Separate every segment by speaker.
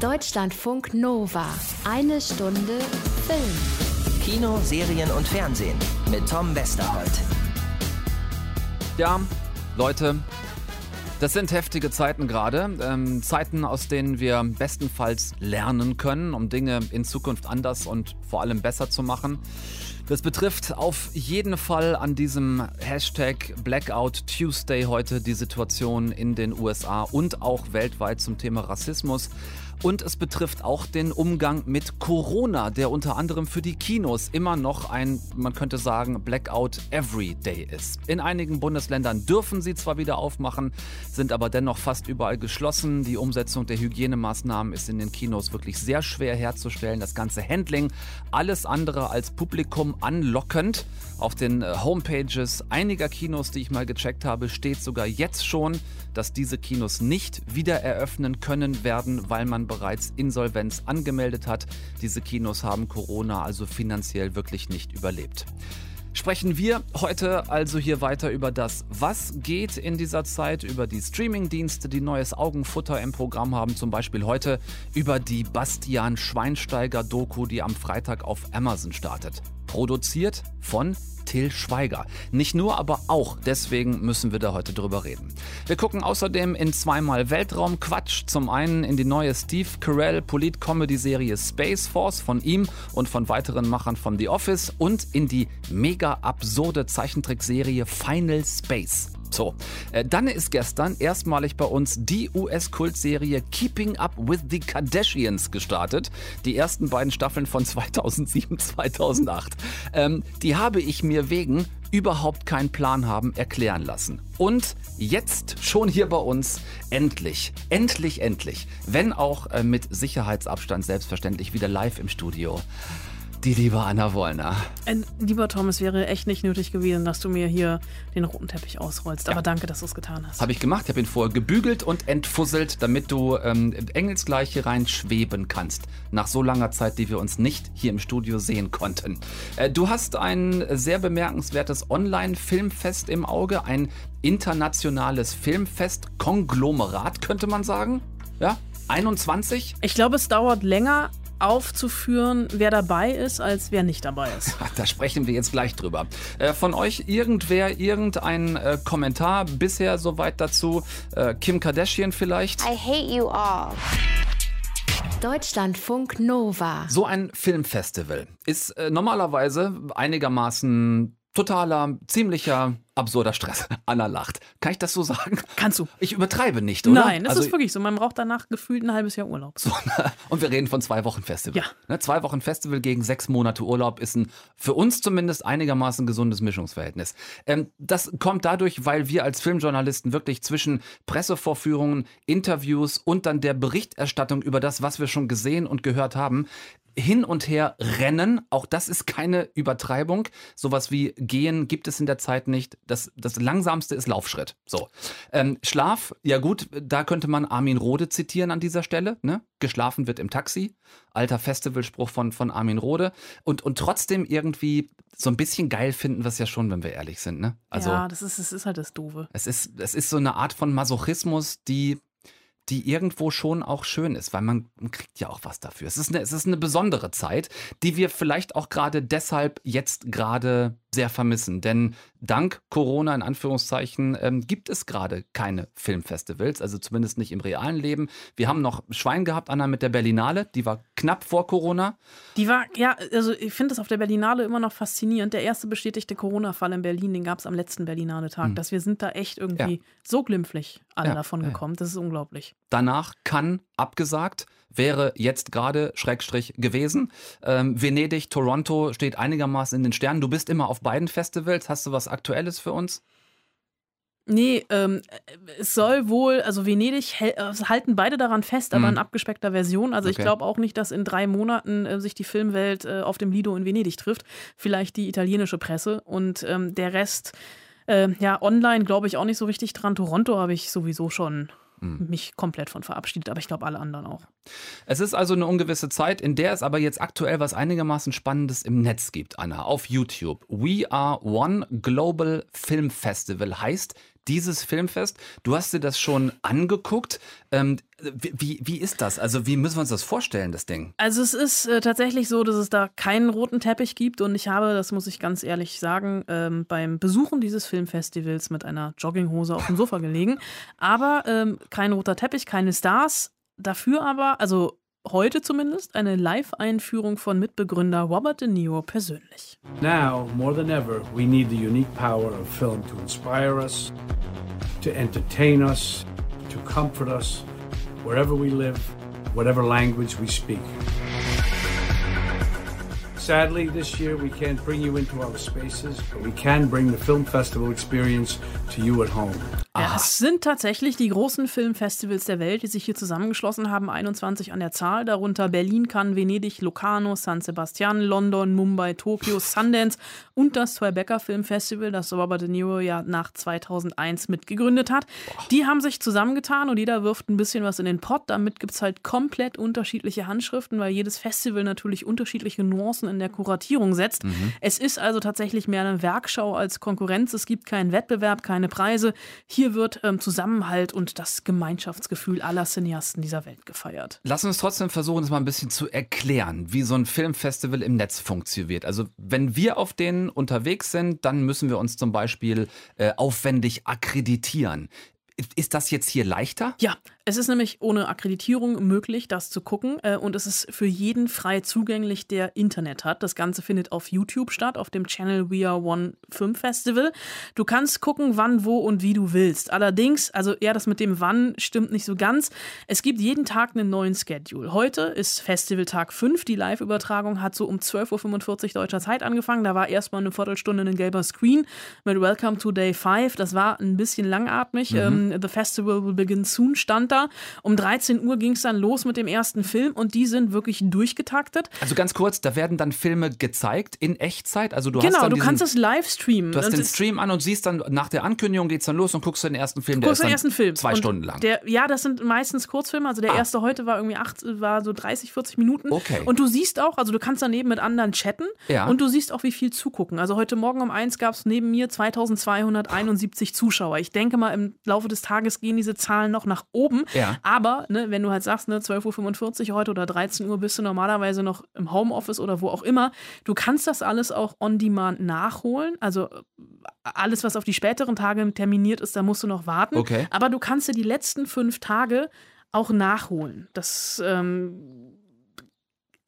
Speaker 1: Deutschlandfunk Nova. Eine Stunde Film.
Speaker 2: Kino, Serien und Fernsehen mit Tom Westerholt.
Speaker 3: Ja, Leute, das sind heftige Zeiten gerade. Ähm, Zeiten, aus denen wir bestenfalls lernen können, um Dinge in Zukunft anders und vor allem besser zu machen. Das betrifft auf jeden Fall an diesem Hashtag Blackout Tuesday heute die Situation in den USA und auch weltweit zum Thema Rassismus. Und es betrifft auch den Umgang mit Corona, der unter anderem für die Kinos immer noch ein, man könnte sagen, Blackout Every Day ist. In einigen Bundesländern dürfen sie zwar wieder aufmachen, sind aber dennoch fast überall geschlossen. Die Umsetzung der Hygienemaßnahmen ist in den Kinos wirklich sehr schwer herzustellen. Das ganze Handling, alles andere als Publikum anlockend. Auf den äh, Homepages einiger Kinos, die ich mal gecheckt habe, steht sogar jetzt schon, dass diese Kinos nicht wieder eröffnen können werden, weil man bereits Insolvenz angemeldet hat. Diese Kinos haben Corona also finanziell wirklich nicht überlebt. Sprechen wir heute also hier weiter über das, was geht in dieser Zeit, über die Streamingdienste, die neues Augenfutter im Programm haben, zum Beispiel heute über die Bastian Schweinsteiger Doku, die am Freitag auf Amazon startet. Produziert von Till Schweiger. Nicht nur, aber auch deswegen müssen wir da heute drüber reden. Wir gucken außerdem in zweimal Weltraumquatsch. Zum einen in die neue Steve Carell Polit-Comedy-Serie Space Force von ihm und von weiteren Machern von The Office und in die mega absurde Zeichentrickserie Final Space. So, äh, dann ist gestern erstmalig bei uns die US-Kultserie Keeping Up with the Kardashians gestartet. Die ersten beiden Staffeln von 2007, 2008. Ähm, die habe ich mir wegen überhaupt keinen Plan haben erklären lassen. Und jetzt schon hier bei uns endlich, endlich, endlich, wenn auch äh, mit Sicherheitsabstand selbstverständlich wieder live im Studio die liebe Anna Wollner.
Speaker 4: Äh, lieber Tom, es wäre echt nicht nötig gewesen, dass du mir hier den roten Teppich ausrollst. Aber danke, dass du es getan hast.
Speaker 3: Habe ich gemacht. Ich habe ihn vorher gebügelt und entfusselt, damit du ähm, engelsgleich hier rein schweben kannst. Nach so langer Zeit, die wir uns nicht hier im Studio sehen konnten. Äh, du hast ein sehr bemerkenswertes Online-Filmfest im Auge. Ein internationales Filmfest. Konglomerat, könnte man sagen. Ja, 21?
Speaker 4: Ich glaube, es dauert länger, aufzuführen, wer dabei ist, als wer nicht dabei ist.
Speaker 3: Da sprechen wir jetzt gleich drüber. Äh, von euch irgendwer, irgendein äh, Kommentar bisher soweit dazu? Äh, Kim Kardashian vielleicht?
Speaker 1: I hate you all. Deutschlandfunk Nova.
Speaker 3: So ein Filmfestival ist äh, normalerweise einigermaßen totaler, ziemlicher absurder Stress. Anna lacht. Kann ich das so sagen?
Speaker 4: Kannst du.
Speaker 3: Ich übertreibe nicht, oder?
Speaker 4: Nein, das also, ist wirklich so. Man braucht danach gefühlt ein halbes Jahr Urlaub.
Speaker 3: So, und wir reden von zwei Wochen Festival.
Speaker 4: Ja.
Speaker 3: Ne, zwei Wochen Festival gegen sechs Monate Urlaub ist ein für uns zumindest einigermaßen gesundes Mischungsverhältnis. Ähm, das kommt dadurch, weil wir als Filmjournalisten wirklich zwischen Pressevorführungen, Interviews und dann der Berichterstattung über das, was wir schon gesehen und gehört haben, hin und her rennen. Auch das ist keine Übertreibung. Sowas wie gehen gibt es in der Zeit nicht. Das, das langsamste ist Laufschritt. So. Ähm, Schlaf, ja gut, da könnte man Armin Rode zitieren an dieser Stelle. Ne? Geschlafen wird im Taxi. Alter Festivalspruch von, von Armin Rode. Und, und trotzdem irgendwie so ein bisschen geil finden wir es ja schon, wenn wir ehrlich sind. Ne?
Speaker 4: Also, ja, das ist, das ist halt das Doofe.
Speaker 3: Es ist, es ist so eine Art von Masochismus, die die irgendwo schon auch schön ist, weil man, kriegt ja auch was dafür. Es ist, eine, es ist eine besondere Zeit, die wir vielleicht auch gerade deshalb jetzt gerade sehr vermissen. Denn dank Corona in Anführungszeichen ähm, gibt es gerade keine Filmfestivals, also zumindest nicht im realen Leben. Wir haben noch Schwein gehabt, Anna, mit der Berlinale, die war knapp vor Corona.
Speaker 4: Die war, ja, also ich finde das auf der Berlinale immer noch faszinierend. Der erste bestätigte Corona-Fall in Berlin, den gab es am letzten Berlinale-Tag. Hm. Dass wir sind da echt irgendwie ja. so glimpflich alle ja, davon gekommen. Das ist unglaublich.
Speaker 3: Danach kann abgesagt wäre jetzt gerade Schrägstrich gewesen. Ähm, Venedig, Toronto steht einigermaßen in den Sternen. Du bist immer auf beiden Festivals. Hast du was Aktuelles für uns?
Speaker 4: Nee, ähm, es soll wohl, also Venedig äh, halten beide daran fest, aber mhm. in abgespeckter Version. Also okay. ich glaube auch nicht, dass in drei Monaten äh, sich die Filmwelt äh, auf dem Lido in Venedig trifft. Vielleicht die italienische Presse und ähm, der Rest, äh, ja, online glaube ich auch nicht so richtig dran. Toronto habe ich sowieso schon mhm. mich komplett von verabschiedet, aber ich glaube alle anderen auch.
Speaker 3: Es ist also eine ungewisse Zeit, in der es aber jetzt aktuell was einigermaßen Spannendes im Netz gibt, Anna, auf YouTube. We Are One Global Film Festival heißt dieses Filmfest. Du hast dir das schon angeguckt. Ähm, wie, wie ist das? Also wie müssen wir uns das vorstellen, das Ding?
Speaker 4: Also es ist äh, tatsächlich so, dass es da keinen roten Teppich gibt und ich habe, das muss ich ganz ehrlich sagen, ähm, beim Besuchen dieses Filmfestivals mit einer Jogginghose auf dem Sofa gelegen. Aber ähm, kein roter Teppich, keine Stars. Dafür aber, also heute zumindest, eine Live-Einführung von Mitbegründer Robert De Niro persönlich.
Speaker 5: Now, more than ever, we need the unique power of film to inspire us, to entertain us, to comfort us, wherever we live, whatever language we speak. Sadly, this year we can't bring you into our spaces, but we can bring the film festival experience to you at home.
Speaker 4: Ja, es sind tatsächlich die großen Filmfestivals der Welt, die sich hier zusammengeschlossen haben, 21 an der Zahl, darunter Berlin, Cannes, Venedig, Locarno, San Sebastian, London, Mumbai, Tokio, Sundance und das Tribeca Filmfestival, das Robert De Niro ja nach 2001 mitgegründet hat. Die haben sich zusammengetan und jeder wirft ein bisschen was in den Pott. Damit gibt es halt komplett unterschiedliche Handschriften, weil jedes Festival natürlich unterschiedliche Nuancen in der Kuratierung setzt. Mhm. Es ist also tatsächlich mehr eine Werkschau als Konkurrenz. Es gibt keinen Wettbewerb, keine Preise. Hier wird ähm, Zusammenhalt und das Gemeinschaftsgefühl aller Cineasten dieser Welt gefeiert.
Speaker 3: Lass uns trotzdem versuchen, das mal ein bisschen zu erklären, wie so ein Filmfestival im Netz funktioniert. Also wenn wir auf denen unterwegs sind, dann müssen wir uns zum Beispiel äh, aufwendig akkreditieren. Ist das jetzt hier leichter?
Speaker 4: Ja, es ist nämlich ohne Akkreditierung möglich, das zu gucken. Äh, und es ist für jeden frei zugänglich, der Internet hat. Das Ganze findet auf YouTube statt, auf dem Channel We Are One Film Festival. Du kannst gucken, wann, wo und wie du willst. Allerdings, also eher das mit dem Wann stimmt nicht so ganz. Es gibt jeden Tag einen neuen Schedule. Heute ist Festivaltag 5. Die Live-Übertragung hat so um 12.45 Uhr deutscher Zeit angefangen. Da war erstmal eine Viertelstunde ein gelber Screen mit Welcome to Day 5. Das war ein bisschen langatmig. Mhm. Ähm, The Festival will begin soon stand da. Um 13 Uhr ging es dann los mit dem ersten Film und die sind wirklich durchgetaktet.
Speaker 3: Also ganz kurz, da werden dann Filme gezeigt in Echtzeit. Also du
Speaker 4: genau,
Speaker 3: hast dann
Speaker 4: du
Speaker 3: diesen,
Speaker 4: kannst es live streamen.
Speaker 3: Du hast den Stream an und siehst dann nach der Ankündigung geht es dann los und guckst den ersten Film.
Speaker 4: Der ist den ersten Film.
Speaker 3: zwei und Stunden lang.
Speaker 4: Der, ja, das sind meistens Kurzfilme. Also der ah. erste heute war irgendwie acht, war so 30, 40 Minuten.
Speaker 3: Okay.
Speaker 4: Und du siehst auch, also du kannst daneben mit anderen chatten ja. und du siehst auch, wie viel zugucken. Also heute Morgen um eins gab es neben mir 2271 Zuschauer. Ich denke mal, im Laufe des Tages gehen diese Zahlen noch nach oben.
Speaker 3: Ja.
Speaker 4: Aber ne, wenn du halt sagst, ne, 12.45 Uhr heute oder 13 Uhr bist du normalerweise noch im Homeoffice oder wo auch immer, du kannst das alles auch on demand nachholen. Also alles, was auf die späteren Tage terminiert ist, da musst du noch warten.
Speaker 3: Okay.
Speaker 4: Aber du kannst dir die letzten fünf Tage auch nachholen. Das ähm,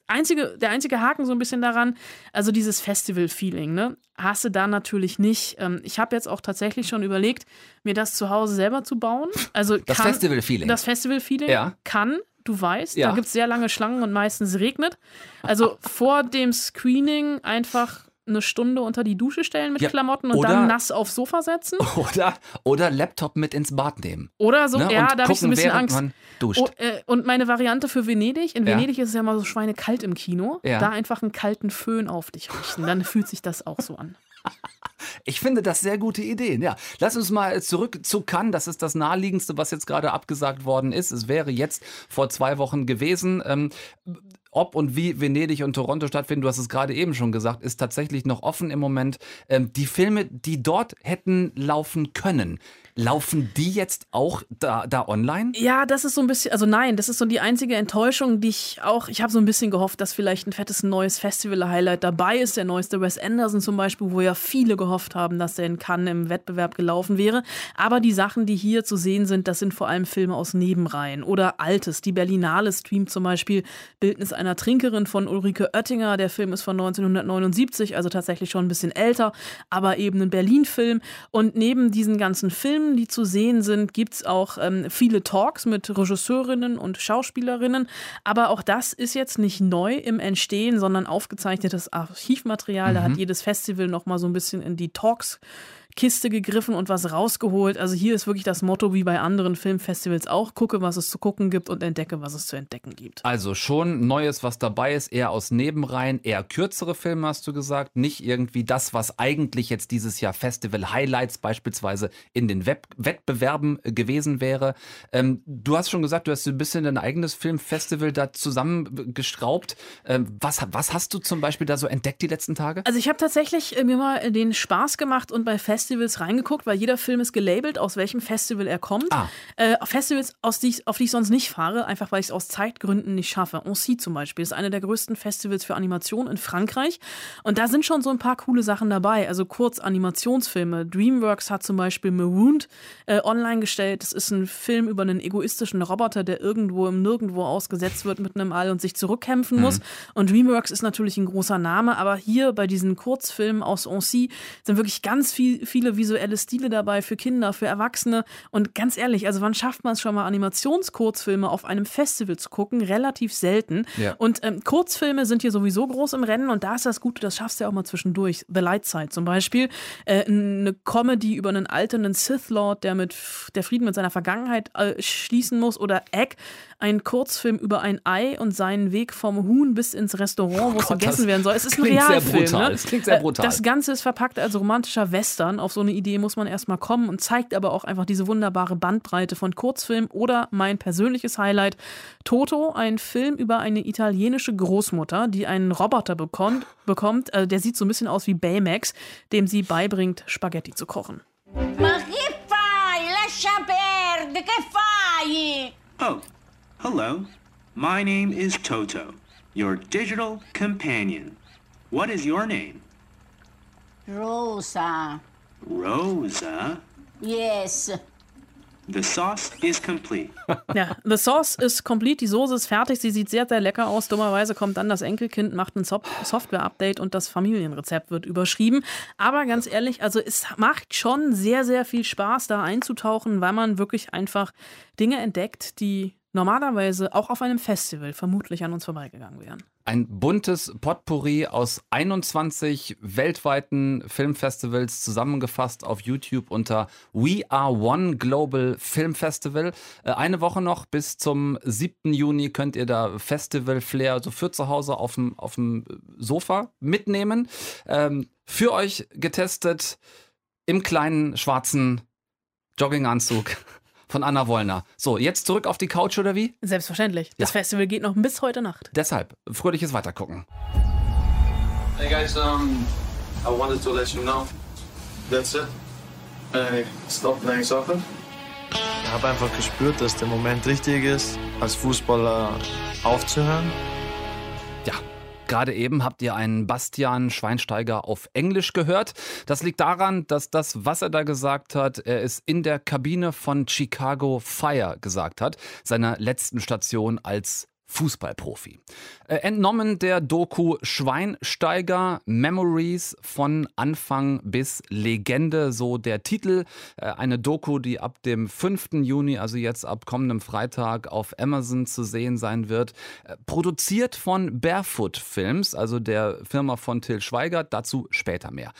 Speaker 4: einzige, der einzige Haken so ein bisschen daran, also dieses Festival-Feeling, ne, hast du da natürlich nicht. Ähm, ich habe jetzt auch tatsächlich schon überlegt, mir das zu Hause selber zu bauen. Also
Speaker 3: das Festival-Feeling.
Speaker 4: Das Festival-Feeling
Speaker 3: ja.
Speaker 4: kann, du weißt,
Speaker 3: ja.
Speaker 4: da gibt es sehr lange Schlangen und meistens regnet. Also vor dem Screening einfach eine Stunde unter die Dusche stellen mit
Speaker 3: ja,
Speaker 4: Klamotten und dann nass aufs Sofa setzen.
Speaker 3: Oder, oder Laptop mit ins Bad nehmen.
Speaker 4: Oder so,
Speaker 3: ne?
Speaker 4: ja,
Speaker 3: und
Speaker 4: da habe ich so ein bisschen Angst. Oh, äh, und meine Variante für Venedig, in Venedig ja. ist es ja mal so schweinekalt im Kino,
Speaker 3: ja.
Speaker 4: da einfach einen kalten Föhn auf dich richten, dann fühlt sich das auch so an.
Speaker 3: Ich finde das sehr gute Ideen. Ja, lass uns mal zurück zu Cannes. Das ist das naheliegendste, was jetzt gerade abgesagt worden ist. Es wäre jetzt vor zwei Wochen gewesen. Ähm, ob und wie Venedig und Toronto stattfinden, du hast es gerade eben schon gesagt, ist tatsächlich noch offen im Moment. Ähm, die Filme, die dort hätten laufen können, Laufen die jetzt auch da, da online?
Speaker 4: Ja, das ist so ein bisschen, also nein, das ist so die einzige Enttäuschung, die ich auch, ich habe so ein bisschen gehofft, dass vielleicht ein fettes neues Festival-Highlight dabei ist. Der neueste Wes Anderson zum Beispiel, wo ja viele gehofft haben, dass der in Cannes im Wettbewerb gelaufen wäre. Aber die Sachen, die hier zu sehen sind, das sind vor allem Filme aus Nebenreihen oder Altes. Die Berlinale streamt zum Beispiel Bildnis einer Trinkerin von Ulrike Oettinger. Der Film ist von 1979, also tatsächlich schon ein bisschen älter, aber eben ein Berlin-Film. Und neben diesen ganzen Filmen die zu sehen sind, gibt es auch ähm, viele Talks mit Regisseurinnen und Schauspielerinnen. Aber auch das ist jetzt nicht neu im Entstehen, sondern aufgezeichnetes Archivmaterial. Mhm. Da hat mhm. jedes Festival noch mal so ein bisschen in die Talks Kiste gegriffen und was rausgeholt. Also hier ist wirklich das Motto wie bei anderen Filmfestivals auch, gucke, was es zu gucken gibt und entdecke, was es zu entdecken gibt.
Speaker 3: Also schon Neues, was dabei ist, eher aus Nebenreihen, eher kürzere Filme hast du gesagt, nicht irgendwie das, was eigentlich jetzt dieses Jahr Festival Highlights beispielsweise in den Web Wettbewerben äh, gewesen wäre. Ähm, du hast schon gesagt, du hast ein bisschen dein eigenes Filmfestival da zusammengestraubt. Ähm, was, was hast du zum Beispiel da so entdeckt die letzten Tage?
Speaker 4: Also ich habe tatsächlich äh, mir mal den Spaß gemacht und bei Festivals Festivals reingeguckt, weil jeder Film ist gelabelt, aus welchem Festival er kommt. Ah. Äh, Festivals, aus die ich, auf die ich sonst nicht fahre, einfach weil ich es aus Zeitgründen nicht schaffe. Annecy zum Beispiel ist eine der größten Festivals für Animation in Frankreich. Und da sind schon so ein paar coole Sachen dabei. Also kurz Animationsfilme. DreamWorks hat zum Beispiel Marooned äh, online gestellt. Das ist ein Film über einen egoistischen Roboter, der irgendwo im Nirgendwo ausgesetzt wird mit einem All und sich zurückkämpfen mhm. muss. Und DreamWorks ist natürlich ein großer Name, aber hier bei diesen Kurzfilmen aus Annecy sind wirklich ganz viel, viele visuelle Stile dabei für Kinder, für Erwachsene. Und ganz ehrlich, also wann schafft man es schon mal, Animationskurzfilme auf einem Festival zu gucken? Relativ selten. Ja. Und ähm, Kurzfilme sind hier sowieso groß im Rennen und da ist das Gute, das schaffst du ja auch mal zwischendurch. The Light Side zum Beispiel. Äh, eine Comedy über einen alternden Sith Lord, der mit der Frieden mit seiner Vergangenheit äh, schließen muss. Oder Egg, ein Kurzfilm über ein Ei und seinen Weg vom Huhn bis ins Restaurant, wo es gegessen werden soll. Es ist ein Realfilm.
Speaker 3: Ne? Es klingt sehr brutal.
Speaker 4: Das Ganze ist verpackt als romantischer Western. Auf so eine Idee muss man erstmal kommen und zeigt aber auch einfach diese wunderbare Bandbreite von Kurzfilm oder mein persönliches Highlight, Toto, ein Film über eine italienische Großmutter, die einen Roboter bekommt, bekommt äh, der sieht so ein bisschen aus wie Baymax, dem sie beibringt, Spaghetti zu kochen. Ma che fai? Lascia perdere, che
Speaker 6: fai? Oh, hello. My name is Toto, your digital companion. What is your name?
Speaker 7: Rosa.
Speaker 6: Rosa?
Speaker 7: Yes.
Speaker 6: The sauce is complete.
Speaker 4: Ja, the sauce is complete. Die Soße ist fertig. Sie sieht sehr, sehr lecker aus. Dummerweise kommt dann das Enkelkind, macht ein Software-Update und das Familienrezept wird überschrieben. Aber ganz ehrlich, also es macht schon sehr, sehr viel Spaß, da einzutauchen, weil man wirklich einfach Dinge entdeckt, die normalerweise auch auf einem Festival vermutlich an uns vorbeigegangen wären.
Speaker 3: Ein buntes Potpourri aus 21 weltweiten Filmfestivals zusammengefasst auf YouTube unter We Are One Global Film Festival. Äh, eine Woche noch bis zum 7. Juni könnt ihr da Festival Flair so für zu Hause auf dem, auf dem Sofa mitnehmen. Ähm, für euch getestet im kleinen schwarzen Jogginganzug von Anna Wollner. So, jetzt zurück auf die Couch oder wie?
Speaker 4: Selbstverständlich. Das ja. Festival geht noch bis heute Nacht.
Speaker 3: Deshalb, fröhliches Weitergucken.
Speaker 8: Hey guys, um, I wanted to let you know. That's it. I stopped playing soccer.
Speaker 9: Ich habe einfach gespürt, dass der Moment richtig ist, als Fußballer aufzuhören
Speaker 3: Gerade eben habt ihr einen Bastian Schweinsteiger auf Englisch gehört. Das liegt daran, dass das, was er da gesagt hat, er es in der Kabine von Chicago Fire gesagt hat, seiner letzten Station als Fußballprofi. Äh, entnommen der Doku Schweinsteiger Memories von Anfang bis Legende, so der Titel. Äh, eine Doku, die ab dem 5. Juni, also jetzt ab kommendem Freitag, auf Amazon zu sehen sein wird. Äh, produziert von Barefoot Films, also der Firma von Till Schweiger, dazu später mehr.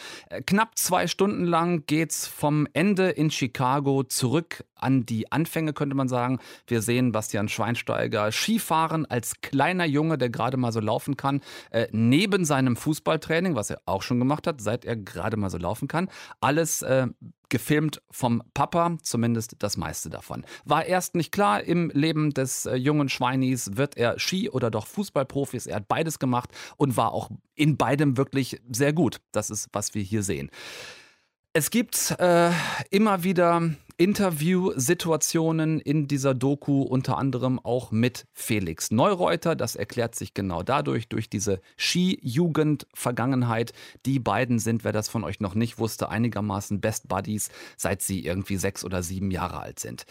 Speaker 3: Knapp zwei Stunden lang geht's vom Ende in Chicago zurück an die Anfänge, könnte man sagen. Wir sehen Bastian Schweinsteiger Skifahren als kleiner Junge, der gerade mal so laufen kann, äh, neben seinem Fußballtraining, was er auch schon gemacht hat, seit er gerade mal so laufen kann. Alles äh, gefilmt vom Papa, zumindest das meiste davon. War erst nicht klar im Leben des äh, jungen Schweinis, wird er Ski oder doch Fußballprofis. Er hat beides gemacht und war auch in beidem wirklich sehr gut. Das ist, was wir hier sehen. Es gibt äh, immer wieder Interviewsituationen in dieser Doku, unter anderem auch mit Felix Neureuter. Das erklärt sich genau dadurch, durch diese Ski-Jugend-Vergangenheit. Die beiden sind, wer das von euch noch nicht wusste, einigermaßen Best Buddies, seit sie irgendwie sechs oder sieben Jahre alt sind.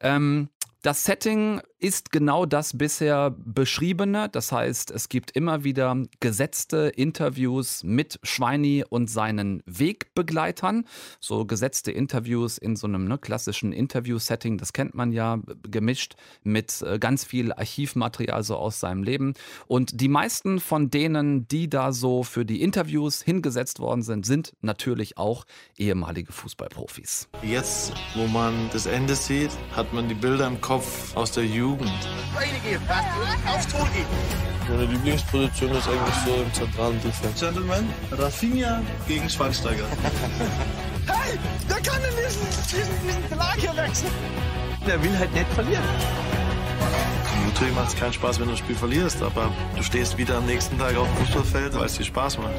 Speaker 3: Ähm, das Setting ist genau das bisher beschriebene. Das heißt, es gibt immer wieder gesetzte Interviews mit Schweini und seinen Wegbegleitern. So gesetzte Interviews in so einem ne, klassischen Interview-Setting, das kennt man ja, gemischt mit äh, ganz viel Archivmaterial so aus seinem Leben. Und die meisten von denen, die da so für die Interviews hingesetzt worden sind, sind natürlich auch ehemalige Fußballprofis.
Speaker 9: Jetzt, wo man das Ende sieht, hat man die Bilder im Kopf Kopf aus der Jugend. Meine Lieblingsposition ist eigentlich so im zentralen Defense.
Speaker 10: Gentlemen, Rafinha gegen Schweinsteiger.
Speaker 11: hey, der kann in diesen, diesen, diesen Belag hier wechseln.
Speaker 10: Der will halt nicht verlieren.
Speaker 9: Natürlich macht es keinen Spaß, wenn du das Spiel verlierst, aber du stehst wieder am nächsten Tag auf dem Fußballfeld, weil es dir Spaß macht.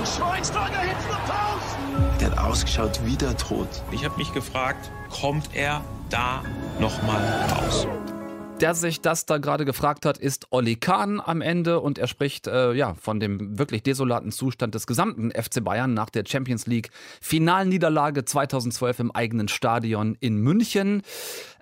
Speaker 11: An Schweinsteiger hinten raus!
Speaker 9: Der hat ausgeschaut wie der Tod.
Speaker 7: Ich habe mich gefragt, kommt er da nochmal raus?
Speaker 3: Der sich das da gerade gefragt hat, ist Olli Kahn am Ende und er spricht äh, ja von dem wirklich desolaten Zustand des gesamten FC Bayern nach der Champions League Finalniederlage 2012 im eigenen Stadion in München.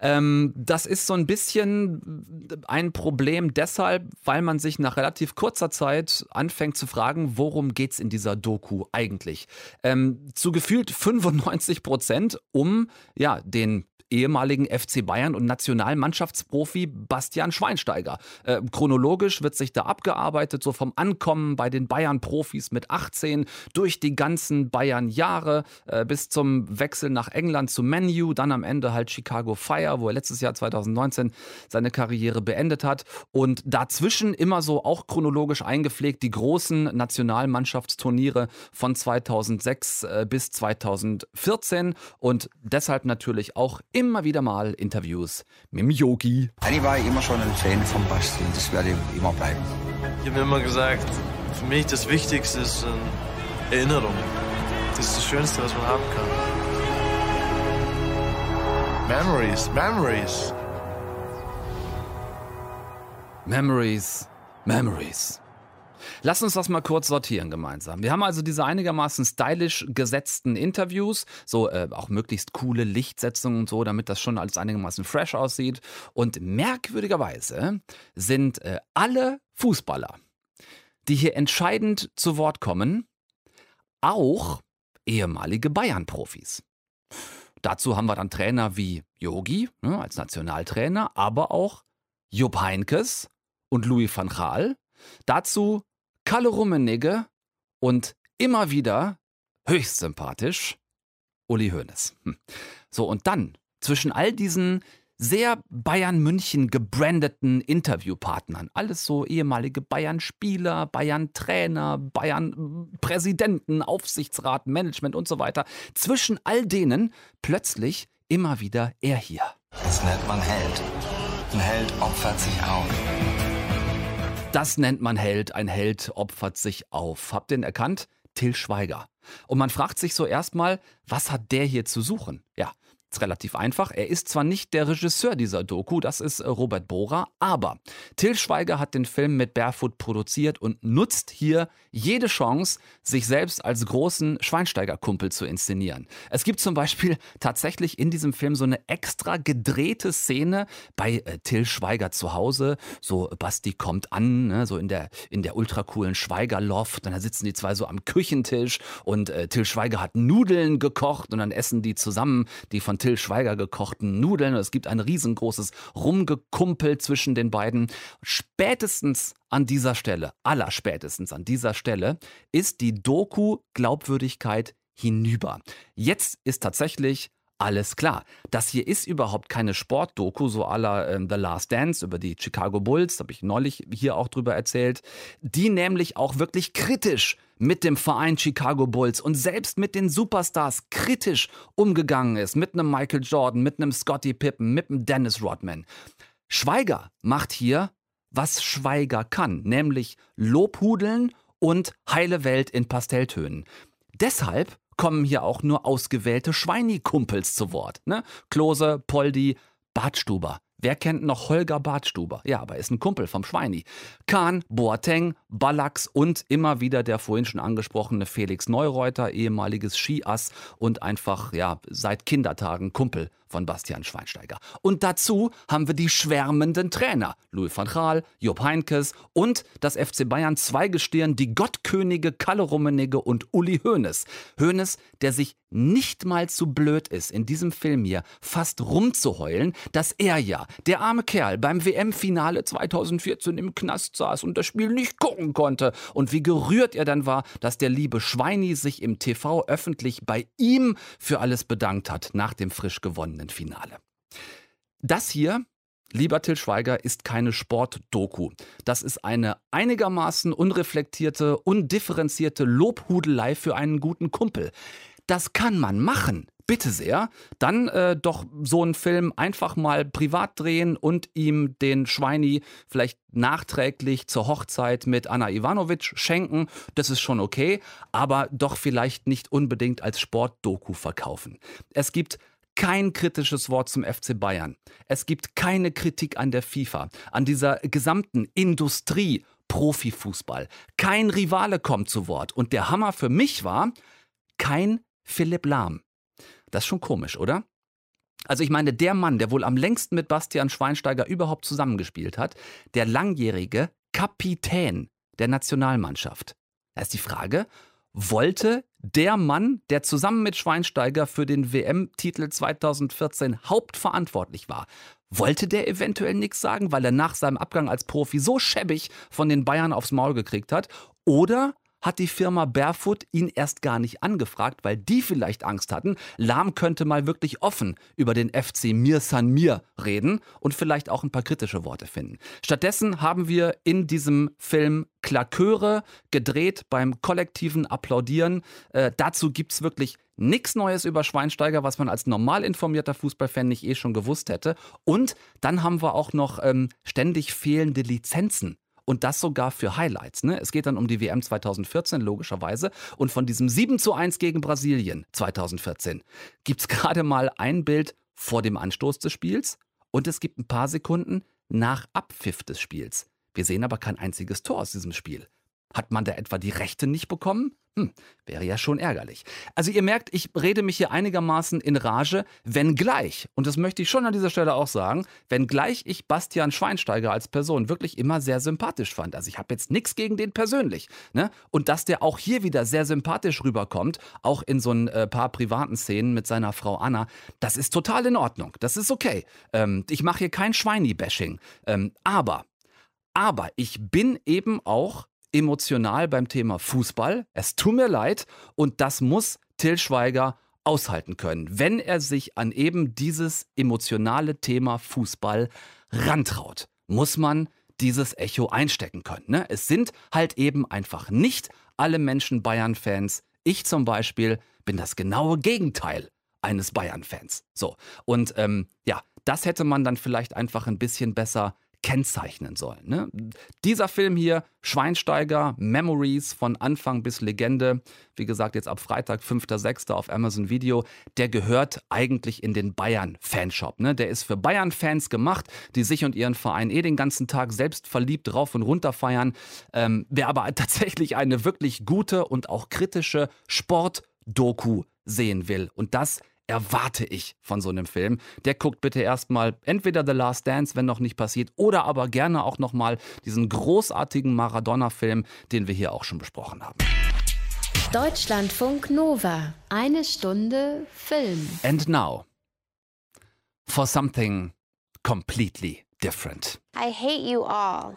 Speaker 3: Ähm, das ist so ein bisschen ein Problem deshalb, weil man sich nach relativ kurzer Zeit anfängt zu fragen, worum geht es in dieser Doku eigentlich? Ähm, zu gefühlt 95 Prozent um ja den ehemaligen FC Bayern und Nationalmannschaftsprofi Bastian Schweinsteiger. Äh, chronologisch wird sich da abgearbeitet, so vom Ankommen bei den Bayern-Profis mit 18 durch die ganzen Bayern-Jahre äh, bis zum Wechsel nach England zu Menu, dann am Ende halt Chicago Fire, wo er letztes Jahr 2019 seine Karriere beendet hat und dazwischen immer so auch chronologisch eingepflegt die großen Nationalmannschaftsturniere von 2006 äh, bis 2014 und deshalb natürlich auch immer wieder mal Interviews mit dem Yogi.
Speaker 12: Eigentlich war ich immer schon ein Fan von Basti und das werde ich immer bleiben.
Speaker 9: Ich habe immer gesagt, für mich das Wichtigste ist Erinnerung. Das ist das Schönste, was man haben kann. Memories, Memories.
Speaker 3: Memories, Memories. Lass uns das mal kurz sortieren gemeinsam. Wir haben also diese einigermaßen stylisch gesetzten Interviews, so äh, auch möglichst coole Lichtsetzungen und so, damit das schon alles einigermaßen fresh aussieht. Und merkwürdigerweise sind äh, alle Fußballer, die hier entscheidend zu Wort kommen, auch ehemalige Bayern-Profis. Dazu haben wir dann Trainer wie Yogi ne, als Nationaltrainer, aber auch Jupp Heinkes und Louis van Gaal. Dazu Kalle Rummenigge und immer wieder höchst sympathisch Uli Hoeneß. Hm. So, und dann zwischen all diesen sehr Bayern München gebrandeten Interviewpartnern. Alles so ehemalige Bayern-Spieler, Bayern-Trainer, Bayern-Präsidenten, Aufsichtsrat, Management und so weiter. Zwischen all denen plötzlich immer wieder er hier.
Speaker 12: Das nennt man Held. Ein Held opfert sich auf.
Speaker 3: Das nennt man Held. Ein Held opfert sich auf. Habt ihn erkannt? Till Schweiger. Und man fragt sich so erstmal, was hat der hier zu suchen? Ja, ist relativ einfach. Er ist zwar nicht der Regisseur dieser Doku, das ist äh, Robert Bohrer, aber Till Schweiger hat den Film mit Barefoot produziert und nutzt hier jede Chance, sich selbst als großen Schweinsteiger-Kumpel zu inszenieren. Es gibt zum Beispiel tatsächlich in diesem Film so eine extra gedrehte Szene bei äh, Till Schweiger zu Hause. So Basti kommt an, ne, so in der, in der ultra coolen Schweiger-Loft. Und da sitzen die zwei so am Küchentisch und äh, Till Schweiger hat Nudeln gekocht und dann essen die zusammen die von Till Schweiger gekochten Nudeln. Es gibt ein riesengroßes Rumgekumpel zwischen den beiden. Spätestens an dieser Stelle, allerspätestens an dieser Stelle, ist die Doku-Glaubwürdigkeit hinüber. Jetzt ist tatsächlich alles klar. Das hier ist überhaupt keine Sportdoku, so aller äh, The Last Dance über die Chicago Bulls, habe ich neulich hier auch drüber erzählt, die nämlich auch wirklich kritisch mit dem Verein Chicago Bulls und selbst mit den Superstars kritisch umgegangen ist, mit einem Michael Jordan, mit einem Scottie Pippen, mit einem Dennis Rodman. Schweiger macht hier, was Schweiger kann, nämlich Lobhudeln und heile Welt in Pastelltönen. Deshalb kommen hier auch nur ausgewählte Schweinikumpels zu Wort. Ne? Klose, Poldi, Bartstuber. Wer kennt noch Holger Bartstuber? Ja, aber ist ein Kumpel vom Schweini. Kahn, Boateng, Ballax und immer wieder der vorhin schon angesprochene Felix Neureuter, ehemaliges Skiass und einfach, ja, seit Kindertagen Kumpel von Bastian Schweinsteiger. Und dazu haben wir die schwärmenden Trainer. Louis van Gaal, Jupp Heinkes und das FC Bayern Zweigestirn, die Gottkönige Kalle Rummenigge und Uli Hoeneß. Hoeneß, der sich nicht mal zu blöd ist, in diesem Film hier fast rumzuheulen, dass er ja, der arme Kerl, beim WM-Finale 2014 im Knast saß und das Spiel nicht gucken konnte. Und wie gerührt er dann war, dass der liebe Schweini sich im TV öffentlich bei ihm für alles bedankt hat nach dem frisch gewonnenen spannenden Finale. Das hier Lieber Till Schweiger ist keine Sportdoku. Das ist eine einigermaßen unreflektierte, undifferenzierte Lobhudelei für einen guten Kumpel. das kann man machen. Bitte sehr. Dann äh, doch so einen Film einfach mal privat drehen und ihm den Schweini vielleicht nachträglich zur Hochzeit mit Anna Ivanovic schenken. Das ist schon okay, aber doch vielleicht nicht unbedingt als Sportdoku verkaufen. Es gibt kein kritisches Wort zum FC Bayern. Es gibt keine Kritik an der FIFA, an dieser gesamten Industrie Profifußball. Kein Rivale kommt zu Wort. Und der Hammer für mich war, kein Philipp Lahm. Das ist schon komisch, oder? Also ich meine, der Mann, der wohl am längsten mit Bastian Schweinsteiger überhaupt zusammengespielt hat, der langjährige Kapitän der Nationalmannschaft. Da ist die Frage, wollte der Mann, der zusammen mit Schweinsteiger für den WM-Titel 2014 hauptverantwortlich war, wollte der eventuell nichts sagen, weil er nach seinem Abgang als Profi so schäbig von den Bayern aufs Maul gekriegt hat? Oder hat die Firma Barefoot ihn erst gar nicht angefragt, weil die vielleicht Angst hatten, Lahm könnte mal wirklich offen über den FC Mir San Mir reden und vielleicht auch ein paar kritische Worte finden. Stattdessen haben wir in diesem Film Klaköre gedreht beim kollektiven Applaudieren. Äh, dazu gibt es wirklich nichts Neues über Schweinsteiger, was man als normal informierter Fußballfan nicht eh schon gewusst hätte. Und dann haben wir auch noch ähm, ständig fehlende Lizenzen und das sogar für Highlights. Ne? Es geht dann um die WM 2014, logischerweise. Und von diesem 7 zu 1 gegen Brasilien 2014 gibt es gerade mal ein Bild vor dem Anstoß des Spiels und es gibt ein paar Sekunden nach Abpfiff des Spiels. Wir sehen aber kein einziges Tor aus diesem Spiel. Hat man da etwa die Rechte nicht bekommen? Hm, wäre ja schon ärgerlich. Also ihr merkt, ich rede mich hier einigermaßen in Rage, wenngleich, und das möchte ich schon an dieser Stelle auch sagen, wenngleich ich Bastian Schweinsteiger als Person wirklich immer sehr sympathisch fand. Also ich habe jetzt nichts gegen den persönlich. Ne? Und dass der auch hier wieder sehr sympathisch rüberkommt, auch in so ein äh, paar privaten Szenen mit seiner Frau Anna, das ist total in Ordnung. Das ist okay. Ähm, ich mache hier kein Schweini-Bashing. Ähm, aber aber ich bin eben auch emotional beim Thema Fußball. Es tut mir leid und das muss Till Schweiger aushalten können, wenn er sich an eben dieses emotionale Thema Fußball rantraut. Muss man dieses Echo einstecken können. Ne? Es sind halt eben einfach nicht alle Menschen Bayern-Fans. Ich zum Beispiel bin das genaue Gegenteil eines Bayern-Fans. So, und ähm, ja, das hätte man dann vielleicht einfach ein bisschen besser kennzeichnen sollen. Ne? Dieser Film hier, Schweinsteiger, Memories von Anfang bis Legende, wie gesagt, jetzt ab Freitag, 5.6. auf Amazon Video, der gehört eigentlich in den Bayern-Fanshop. Ne? Der ist für Bayern-Fans gemacht, die sich und ihren Verein eh den ganzen Tag selbst verliebt rauf und runter feiern. Ähm, wer aber tatsächlich eine wirklich gute und auch kritische Sport-Doku sehen will und das erwarte ich von so einem Film. Der guckt bitte erstmal entweder The Last Dance, wenn noch nicht passiert, oder aber gerne auch nochmal diesen großartigen Maradona-Film, den wir hier auch schon besprochen haben.
Speaker 1: Deutschlandfunk Nova. Eine Stunde Film.
Speaker 3: And now, for something completely different.
Speaker 13: I hate you all.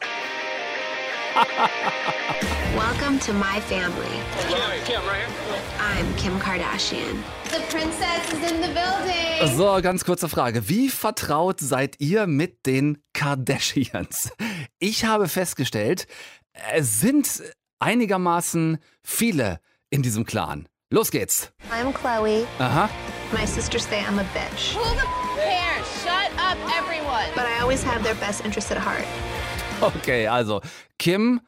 Speaker 13: Welcome to my family.
Speaker 11: Kim, Kim, right here.
Speaker 13: I'm Kim Kardashian. The princess is in the building.
Speaker 3: So, ganz kurze Frage. Wie vertraut seid ihr mit den Kardashians? Ich habe festgestellt, es sind einigermaßen viele in diesem Clan. Los geht's.
Speaker 13: I'm Chloe.
Speaker 3: Aha.
Speaker 13: My sisters say I'm a bitch.
Speaker 14: Who the cares? Shut up, everyone.
Speaker 13: But I always have their best interest at heart.
Speaker 3: Okay, also Kim,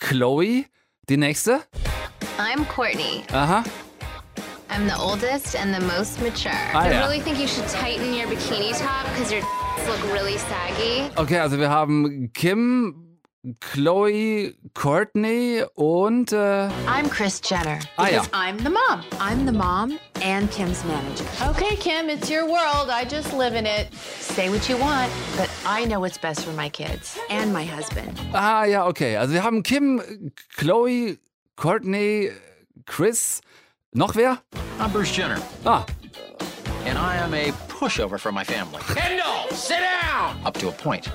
Speaker 3: Chloe, die nächste?
Speaker 15: I'm Courtney.
Speaker 3: Aha.
Speaker 15: I'm the oldest and the most mature.
Speaker 3: Ah,
Speaker 15: I
Speaker 3: ja.
Speaker 15: really think you should tighten your bikini top because your look really saggy.
Speaker 3: Okay, also wir haben Kim, Chloe, Courtney und äh,
Speaker 16: I'm Chris Jenner.
Speaker 3: Ah, ja.
Speaker 16: Because I'm the mom. I'm the mom and Kim's manager.
Speaker 14: Okay, Kim, it's your world. I just live in it.
Speaker 16: Say what you want, but I know what's best for my kids and my husband.
Speaker 3: Ah ja, okay. Also wir haben Kim, Chloe, Courtney, Chris. Noch wer?
Speaker 17: I'm Bruce Jenner.
Speaker 3: Ah.
Speaker 17: And I am a pushover for my family.
Speaker 11: Kendall, sit down!
Speaker 17: Up to a point.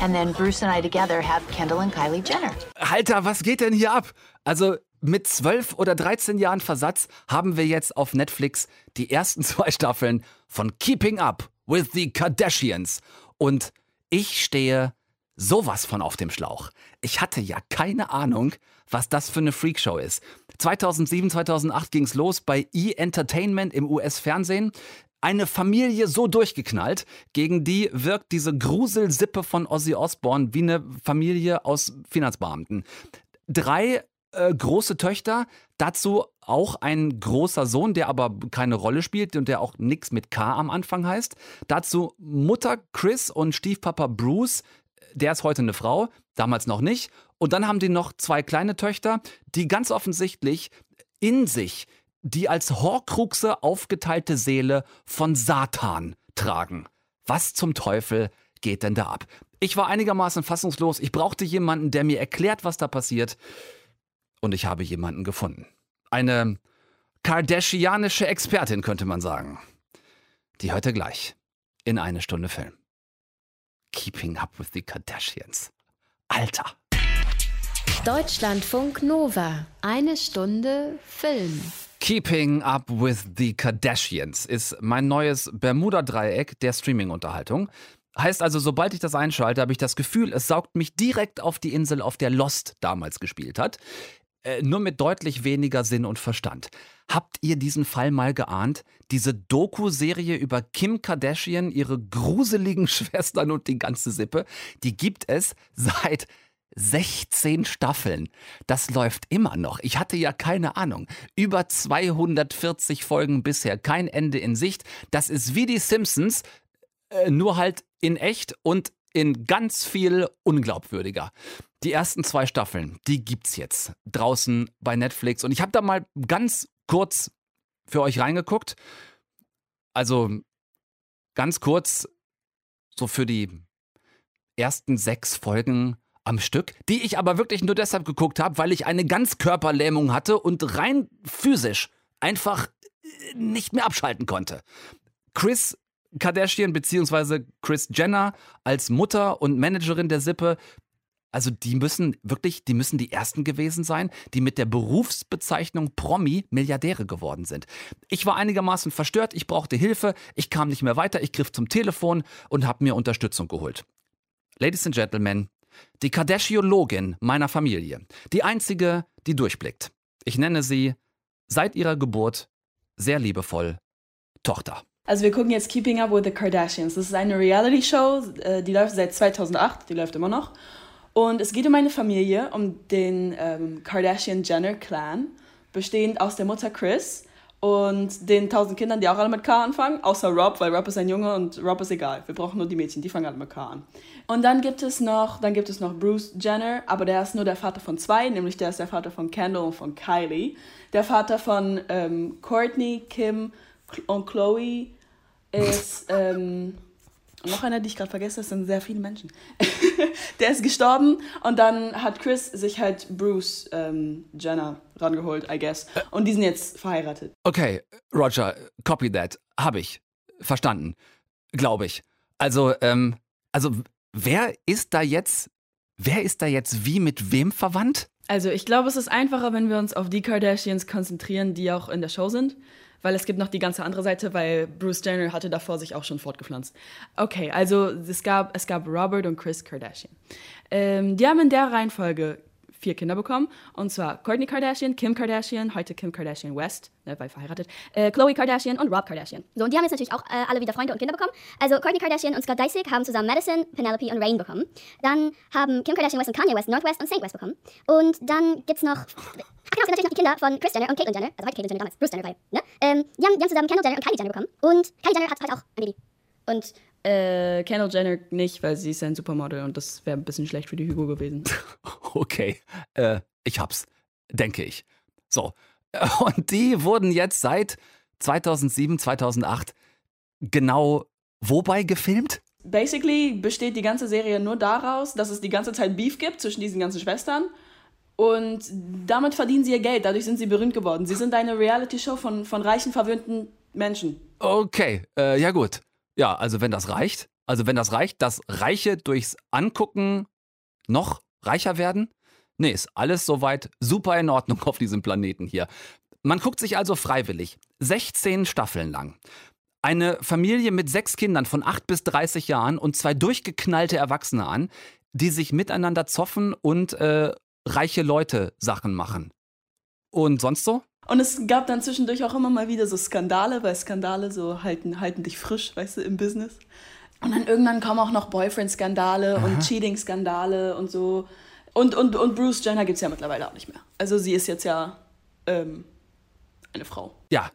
Speaker 16: And then Bruce and I together have Kendall and Kylie Jenner.
Speaker 3: Alter, was geht denn hier ab? Also mit 12 oder 13 Jahren Versatz haben wir jetzt auf Netflix die ersten zwei Staffeln von Keeping Up with the Kardashians. Und ich stehe sowas von auf dem Schlauch. Ich hatte ja keine Ahnung, was das für eine Freakshow ist. 2007, 2008 ging es los bei E! Entertainment im US-Fernsehen. Eine Familie so durchgeknallt, gegen die wirkt diese Gruselsippe von Ozzy Osbourne wie eine Familie aus Finanzbeamten. Drei äh, große Töchter, dazu auch ein großer Sohn, der aber keine Rolle spielt und der auch nichts mit K am Anfang heißt. Dazu Mutter Chris und Stiefpapa Bruce, der ist heute eine Frau, damals noch nicht. Und dann haben die noch zwei kleine Töchter, die ganz offensichtlich in sich die als Horcruxe aufgeteilte Seele von Satan tragen. Was zum Teufel geht denn da ab? Ich war einigermaßen fassungslos. Ich brauchte jemanden, der mir erklärt, was da passiert. Und ich habe jemanden gefunden. Eine kardashianische Expertin, könnte man sagen. Die heute gleich in eine Stunde Film. Keeping Up with the Kardashians. Alter.
Speaker 1: Deutschlandfunk Nova. Eine Stunde Film.
Speaker 3: Keeping Up with the Kardashians ist mein neues Bermuda-Dreieck der Streaming-Unterhaltung. Heißt also, sobald ich das einschalte, habe ich das Gefühl, es saugt mich direkt auf die Insel, auf der Lost damals gespielt hat. Äh, nur mit deutlich weniger Sinn und Verstand. Habt ihr diesen Fall mal geahnt? Diese Doku-Serie über Kim Kardashian, ihre gruseligen Schwestern und die ganze Sippe, die gibt es seit 16 Staffeln. Das läuft immer noch. Ich hatte ja keine Ahnung. Über 240 Folgen bisher, kein Ende in Sicht. Das ist wie die Simpsons, äh, nur halt in echt und in ganz viel unglaubwürdiger. Die ersten zwei Staffeln, die gibt's jetzt draußen bei Netflix. Und ich habe da mal ganz kurz für euch reingeguckt. Also ganz kurz, so für die ersten sechs Folgen am Stück, die ich aber wirklich nur deshalb geguckt habe, weil ich eine Ganzkörperlähmung hatte und rein physisch einfach äh, nicht mehr abschalten konnte. Chris Kardashian bzw. Chris Jenner als Mutter und Managerin der Sippe also die müssen wirklich, die müssen die ersten gewesen sein, die mit der Berufsbezeichnung Promi Milliardäre geworden sind. Ich war einigermaßen verstört, ich brauchte Hilfe, ich kam nicht mehr weiter, ich griff zum Telefon und habe mir Unterstützung geholt. Ladies and Gentlemen, die Kardashiologin meiner Familie, die einzige, die durchblickt. Ich nenne sie seit ihrer Geburt sehr liebevoll Tochter.
Speaker 18: Also wir gucken jetzt Keeping Up with the Kardashians. Das ist eine Reality-Show, äh, die läuft seit 2008, die läuft immer noch. Und es geht um eine Familie, um den ähm, Kardashian-Jenner-Clan, bestehend aus der Mutter Chris und den tausend Kindern, die auch alle mit K anfangen, außer Rob, weil Rob ist ein Junge und Rob ist egal. Wir brauchen nur die Mädchen, die fangen alle mit K an. Und dann gibt es noch, dann gibt es noch Bruce Jenner, aber der ist nur der Vater von zwei, nämlich der ist der Vater von Kendall und von Kylie. Der Vater von ähm, Courtney, Kim und Chloe ist ähm, noch einer, die ich gerade vergesse, das sind sehr viele Menschen. der ist gestorben und dann hat Chris sich halt Bruce ähm, Jenner rangeholt, I guess. Und die sind jetzt verheiratet.
Speaker 3: Okay, Roger, copy that. Hab ich. Verstanden. Glaube ich. Also, ähm, also wer ist da jetzt, wer ist da jetzt wie mit wem verwandt?
Speaker 18: Also ich glaube, es ist einfacher, wenn wir uns auf die Kardashians konzentrieren, die auch in der Show sind weil es gibt noch die ganze andere Seite, weil Bruce Jenner hatte davor sich auch schon fortgepflanzt. Okay, also es gab, es gab Robert und Chris Kardashian. Ähm, die haben in der Reihenfolge vier Kinder bekommen. Und zwar Kourtney Kardashian, Kim Kardashian, heute Kim Kardashian West, ne, weil verheiratet, äh, Khloe Kardashian und Rob Kardashian.
Speaker 19: So, und die haben jetzt natürlich auch äh, alle wieder Freunde und Kinder bekommen. Also Kourtney Kardashian und Scott Disick haben zusammen Madison, Penelope und Rain bekommen. Dann haben Kim Kardashian West und Kanye West Northwest und St. West bekommen. Und dann gibt's noch... Genau, es sind natürlich noch die Kinder von Kris Jenner und Caitlyn Jenner, also heute Caitlyn Jenner, damals Bruce Jenner, weil, ne? Ähm, die, haben, die haben zusammen Kendall Jenner und Kylie Jenner bekommen. Und Kylie Jenner hat halt auch ein Baby. Und
Speaker 18: äh, Kendall Jenner nicht, weil sie ist ein Supermodel und das wäre ein bisschen schlecht für die Hugo gewesen.
Speaker 3: okay, äh, ich hab's, denke ich. So, und die wurden jetzt seit 2007, 2008 genau wobei gefilmt?
Speaker 18: Basically besteht die ganze Serie nur daraus, dass es die ganze Zeit Beef gibt zwischen diesen ganzen Schwestern. Und damit verdienen sie ihr Geld, dadurch sind sie berühmt geworden. Sie sind eine Reality-Show von, von reichen, verwöhnten Menschen.
Speaker 3: Okay, äh, ja gut. Ja, also wenn das reicht, also wenn das reicht, dass Reiche durchs Angucken noch reicher werden, nee, ist alles soweit super in Ordnung auf diesem Planeten hier. Man guckt sich also freiwillig 16 Staffeln lang eine Familie mit sechs Kindern von 8 bis 30 Jahren und zwei durchgeknallte Erwachsene an, die sich miteinander zoffen und äh, reiche Leute Sachen machen. Und sonst so?
Speaker 18: Und es gab dann zwischendurch auch immer mal wieder so Skandale, weil Skandale so halten, halten dich frisch, weißt du, im Business. Und dann irgendwann kamen auch noch Boyfriend-Skandale und Cheating-Skandale und so. Und, und, und Bruce Jenner gibt es ja mittlerweile auch nicht mehr. Also sie ist jetzt ja ähm, eine Frau.
Speaker 3: Ja,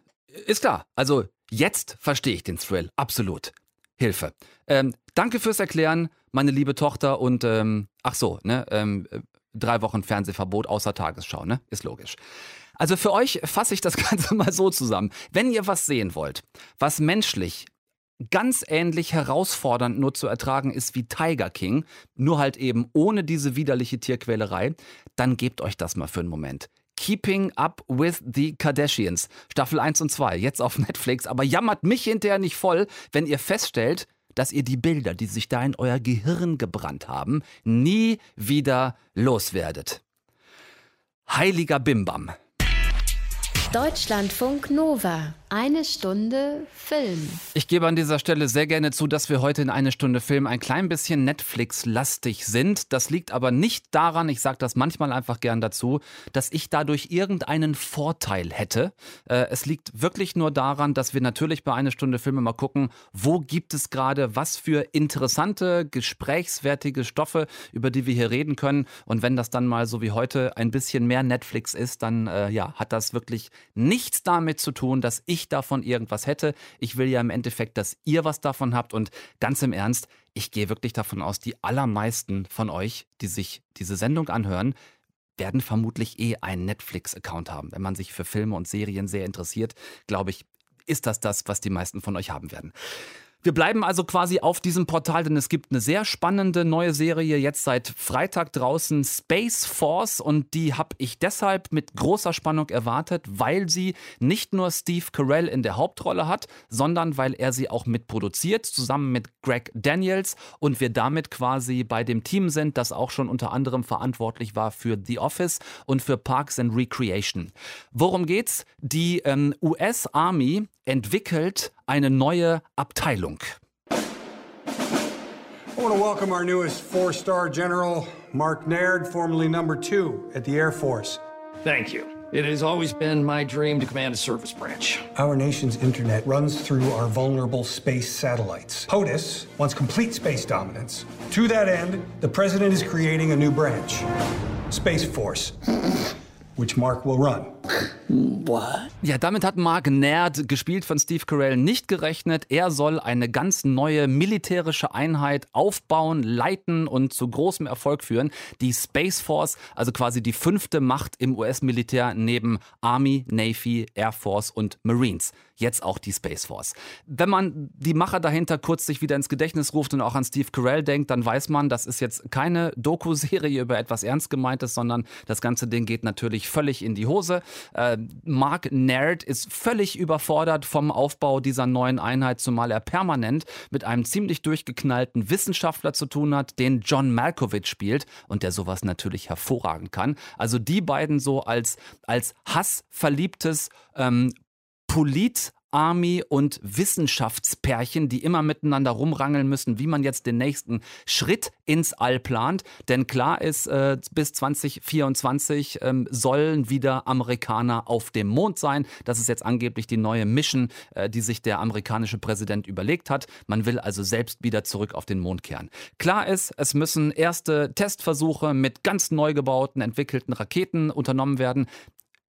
Speaker 3: ist klar. Also jetzt verstehe ich den Thrill. Absolut. Hilfe. Ähm, danke fürs Erklären, meine liebe Tochter. Und ähm, ach so, ne? Drei Wochen Fernsehverbot außer Tagesschau, ne? Ist logisch. Also für euch fasse ich das Ganze mal so zusammen. Wenn ihr was sehen wollt, was menschlich ganz ähnlich herausfordernd nur zu ertragen ist wie Tiger King, nur halt eben ohne diese widerliche Tierquälerei, dann gebt euch das mal für einen Moment. Keeping Up with the Kardashians, Staffel 1 und 2, jetzt auf Netflix, aber jammert mich hinterher nicht voll, wenn ihr feststellt, dass ihr die Bilder, die sich da in euer Gehirn gebrannt haben, nie wieder loswerdet. Heiliger Bimbam.
Speaker 1: Deutschlandfunk Nova. Eine Stunde Film.
Speaker 3: Ich gebe an dieser Stelle sehr gerne zu, dass wir heute in eine Stunde Film ein klein bisschen Netflix-lastig sind. Das liegt aber nicht daran, ich sage das manchmal einfach gern dazu, dass ich dadurch irgendeinen Vorteil hätte. Äh, es liegt wirklich nur daran, dass wir natürlich bei eine Stunde Film mal gucken, wo gibt es gerade was für interessante, gesprächswertige Stoffe, über die wir hier reden können. Und wenn das dann mal so wie heute ein bisschen mehr Netflix ist, dann äh, ja, hat das wirklich nichts damit zu tun, dass ich ich davon irgendwas hätte. Ich will ja im Endeffekt, dass ihr was davon habt. Und ganz im Ernst, ich gehe wirklich davon aus, die allermeisten von euch, die sich diese Sendung anhören, werden vermutlich eh einen Netflix-Account haben. Wenn man sich für Filme und Serien sehr interessiert, glaube ich, ist das das, was die meisten von euch haben werden. Wir bleiben also quasi auf diesem Portal, denn es gibt eine sehr spannende neue Serie jetzt seit Freitag draußen, Space Force, und die habe ich deshalb mit großer Spannung erwartet, weil sie nicht nur Steve Carell in der Hauptrolle hat, sondern weil er sie auch mitproduziert, zusammen mit Greg Daniels und wir damit quasi bei dem Team sind, das auch schon unter anderem verantwortlich war für The Office und für Parks and Recreation. Worum geht's? Die ähm, US Army entwickelt eine neue Abteilung.
Speaker 20: I want to welcome our newest four star general, Mark Naird, formerly number two at the Air Force.
Speaker 21: Thank you. It has always been my dream to command a service branch.
Speaker 20: Our nation's internet runs through our vulnerable space satellites. POTUS wants complete space dominance. To that end, the president is creating a new branch Space Force, which Mark will run.
Speaker 3: What? Ja, damit hat Mark Nerd, gespielt von Steve Carell, nicht gerechnet. Er soll eine ganz neue militärische Einheit aufbauen, leiten und zu großem Erfolg führen. Die Space Force, also quasi die fünfte Macht im US-Militär neben Army, Navy, Air Force und Marines jetzt auch die Space Force. Wenn man die Macher dahinter kurz sich wieder ins Gedächtnis ruft und auch an Steve Carell denkt, dann weiß man, das ist jetzt keine Doku-Serie über etwas Ernst gemeintes, sondern das ganze Ding geht natürlich völlig in die Hose. Äh, Mark Nerd ist völlig überfordert vom Aufbau dieser neuen Einheit, zumal er permanent mit einem ziemlich durchgeknallten Wissenschaftler zu tun hat, den John Malkovich spielt und der sowas natürlich hervorragend kann. Also die beiden so als, als hassverliebtes ähm, Polit Army und Wissenschaftspärchen, die immer miteinander rumrangeln müssen, wie man jetzt den nächsten Schritt ins All plant. Denn klar ist, äh, bis 2024 ähm, sollen wieder Amerikaner auf dem Mond sein. Das ist jetzt angeblich die neue Mission, äh, die sich der amerikanische Präsident überlegt hat. Man will also selbst wieder zurück auf den Mond kehren. Klar ist, es müssen erste Testversuche mit ganz neu gebauten, entwickelten Raketen unternommen werden.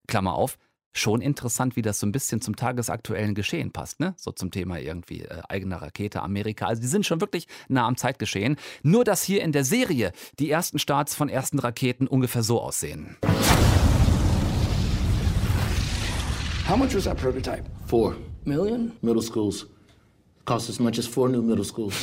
Speaker 3: Klammer auf, schon interessant, wie das so ein bisschen zum tagesaktuellen Geschehen passt, ne? So zum Thema irgendwie äh, eigene Rakete, Amerika. Also die sind schon wirklich nah am Zeitgeschehen. Nur, dass hier in der Serie die ersten Starts von ersten Raketen ungefähr so aussehen.
Speaker 22: How much was that prototype? Four million? Middle schools. Cost as much as four new middle schools.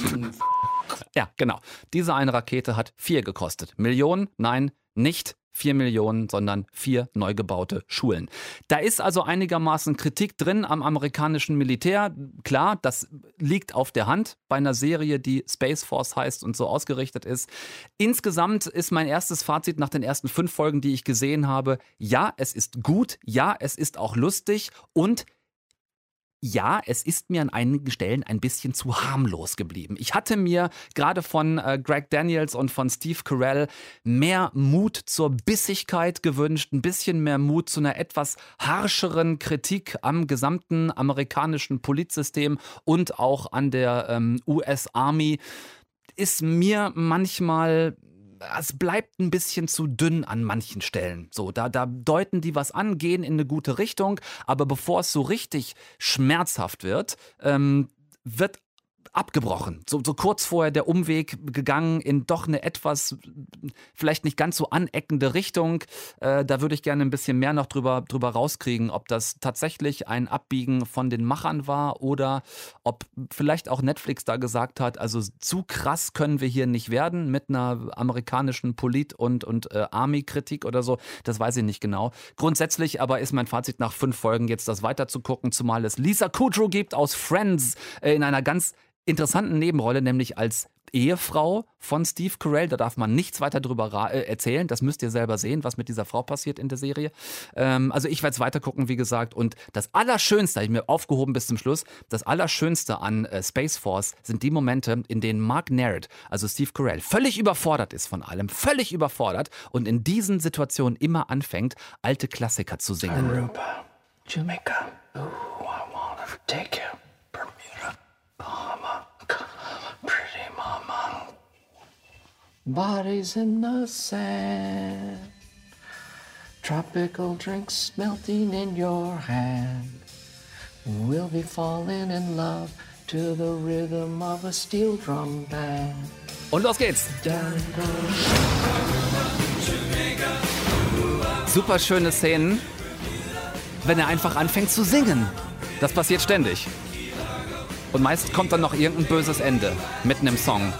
Speaker 3: ja, genau. Diese eine Rakete hat vier gekostet. Millionen? Nein, nicht 4 Millionen, sondern vier neu gebaute Schulen. Da ist also einigermaßen Kritik drin am amerikanischen Militär. Klar, das liegt auf der Hand bei einer Serie, die Space Force heißt und so ausgerichtet ist. Insgesamt ist mein erstes Fazit nach den ersten fünf Folgen, die ich gesehen habe, ja, es ist gut, ja, es ist auch lustig und ja, es ist mir an einigen Stellen ein bisschen zu harmlos geblieben. Ich hatte mir gerade von äh, Greg Daniels und von Steve Carell mehr Mut zur Bissigkeit gewünscht, ein bisschen mehr Mut zu einer etwas harscheren Kritik am gesamten amerikanischen Politsystem und auch an der ähm, US Army. Ist mir manchmal es bleibt ein bisschen zu dünn an manchen Stellen. So, da, da deuten die was an, gehen in eine gute Richtung, aber bevor es so richtig schmerzhaft wird, ähm, wird abgebrochen. So, so kurz vorher der Umweg gegangen in doch eine etwas, vielleicht nicht ganz so aneckende Richtung. Äh, da würde ich gerne ein bisschen mehr noch drüber, drüber rauskriegen, ob das tatsächlich ein Abbiegen von den Machern war oder ob vielleicht auch Netflix da gesagt hat, also zu krass können wir hier nicht werden mit einer amerikanischen Polit- und, und äh, Army-Kritik oder so. Das weiß ich nicht genau. Grundsätzlich aber ist mein Fazit nach fünf Folgen jetzt das weiter zu gucken, zumal es Lisa Kudrow gibt aus Friends äh, in einer ganz interessanten Nebenrolle, nämlich als Ehefrau von Steve Carell. Da darf man nichts weiter drüber äh, erzählen. Das müsst ihr selber sehen, was mit dieser Frau passiert in der Serie. Ähm, also ich werde es weiter gucken, wie gesagt. Und das Allerschönste, habe ich mir aufgehoben bis zum Schluss, das Allerschönste an äh, Space Force sind die Momente, in denen Mark Narrett, also Steve Carell, völlig überfordert ist von allem, völlig überfordert und in diesen Situationen immer anfängt, alte Klassiker zu singen.
Speaker 22: Aruba, Jamaica, ooh, I wanna take you. Bodies in the sand, tropical drinks melting in your hand. We'll be falling in love to the rhythm of a steel drum band.
Speaker 3: Und los geht's. Super schöne Szenen, wenn er einfach anfängt zu singen. Das passiert ständig. Und meist kommt dann noch irgendein böses Ende mitten im Song.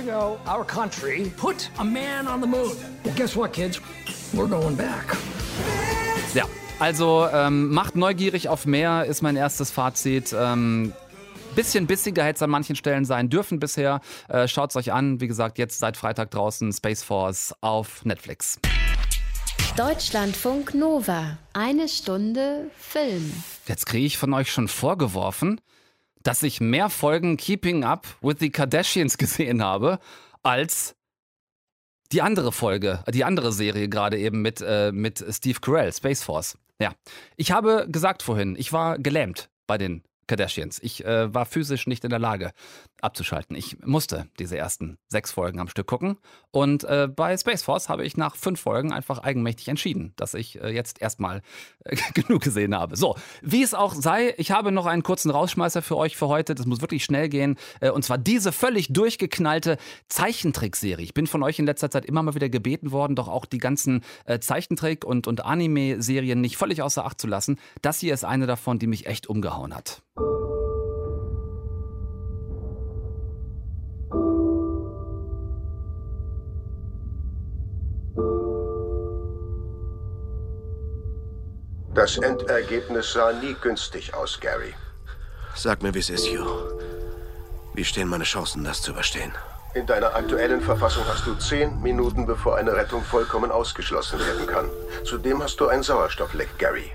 Speaker 21: 50 years ago, our country put a man on the moon. Well, guess what, kids? We're going back.
Speaker 3: Ja, also ähm, macht neugierig auf mehr, ist mein erstes Fazit. Ähm, bisschen bissiger hätte es an manchen Stellen sein dürfen bisher. Äh, Schaut es euch an. Wie gesagt, jetzt seit Freitag draußen Space Force auf Netflix.
Speaker 1: Deutschlandfunk Nova. Eine Stunde Film.
Speaker 3: Jetzt kriege ich von euch schon vorgeworfen, dass ich mehr Folgen Keeping Up with the Kardashians gesehen habe als die andere Folge, die andere Serie gerade eben mit, äh, mit Steve Carell, Space Force. Ja, ich habe gesagt vorhin, ich war gelähmt bei den Kardashians. Ich äh, war physisch nicht in der Lage abzuschalten. Ich musste diese ersten sechs Folgen am Stück gucken. Und äh, bei Space Force habe ich nach fünf Folgen einfach eigenmächtig entschieden, dass ich äh, jetzt erstmal äh, genug gesehen habe. So, wie es auch sei, ich habe noch einen kurzen Rausschmeißer für euch für heute. Das muss wirklich schnell gehen. Äh, und zwar diese völlig durchgeknallte Zeichentrickserie. Ich bin von euch in letzter Zeit immer mal wieder gebeten worden, doch auch die ganzen äh, Zeichentrick- und, und Anime-Serien nicht völlig außer Acht zu lassen. Das hier ist eine davon, die mich echt umgehauen hat.
Speaker 23: Das Endergebnis sah nie günstig aus, Gary.
Speaker 24: Sag mir, wie es ist, Hugh. Wie stehen meine Chancen, das zu überstehen?
Speaker 23: In deiner aktuellen Verfassung hast du zehn Minuten, bevor eine Rettung vollkommen ausgeschlossen werden kann. Zudem hast du ein Sauerstoffleck, Gary.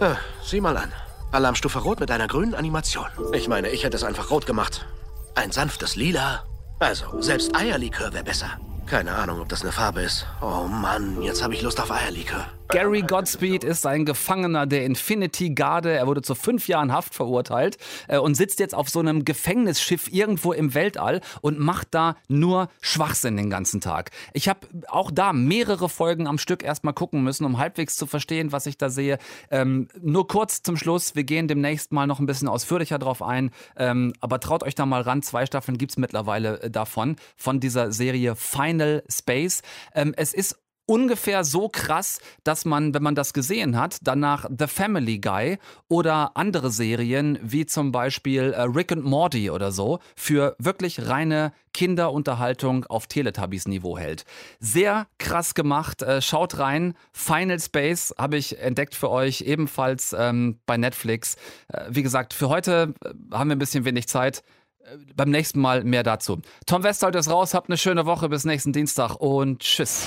Speaker 24: Ah, sieh mal an. Alarmstufe Rot mit einer grünen Animation. Ich meine, ich hätte es einfach rot gemacht. Ein sanftes Lila. Also, selbst Eierlikör wäre besser. Keine Ahnung, ob das eine Farbe ist. Oh Mann, jetzt habe ich Lust auf Eierlikör.
Speaker 3: Gary Godspeed ist ein Gefangener der Infinity Garde. Er wurde zu fünf Jahren Haft verurteilt äh, und sitzt jetzt auf so einem Gefängnisschiff irgendwo im Weltall und macht da nur Schwachsinn den ganzen Tag. Ich habe auch da mehrere Folgen am Stück erstmal gucken müssen, um halbwegs zu verstehen, was ich da sehe. Ähm, nur kurz zum Schluss, wir gehen demnächst mal noch ein bisschen ausführlicher drauf ein. Ähm, aber traut euch da mal ran, zwei Staffeln gibt es mittlerweile äh, davon, von dieser Serie Final Space. Ähm, es ist ungefähr so krass, dass man, wenn man das gesehen hat, danach The Family Guy oder andere Serien wie zum Beispiel äh, Rick and Morty oder so für wirklich reine Kinderunterhaltung auf Teletubbies-Niveau hält. Sehr krass gemacht. Äh, schaut rein. Final Space habe ich entdeckt für euch, ebenfalls ähm, bei Netflix. Äh, wie gesagt, für heute haben wir ein bisschen wenig Zeit beim nächsten Mal mehr dazu. Tom Westholt ist raus, habt eine schöne Woche bis nächsten Dienstag und tschüss.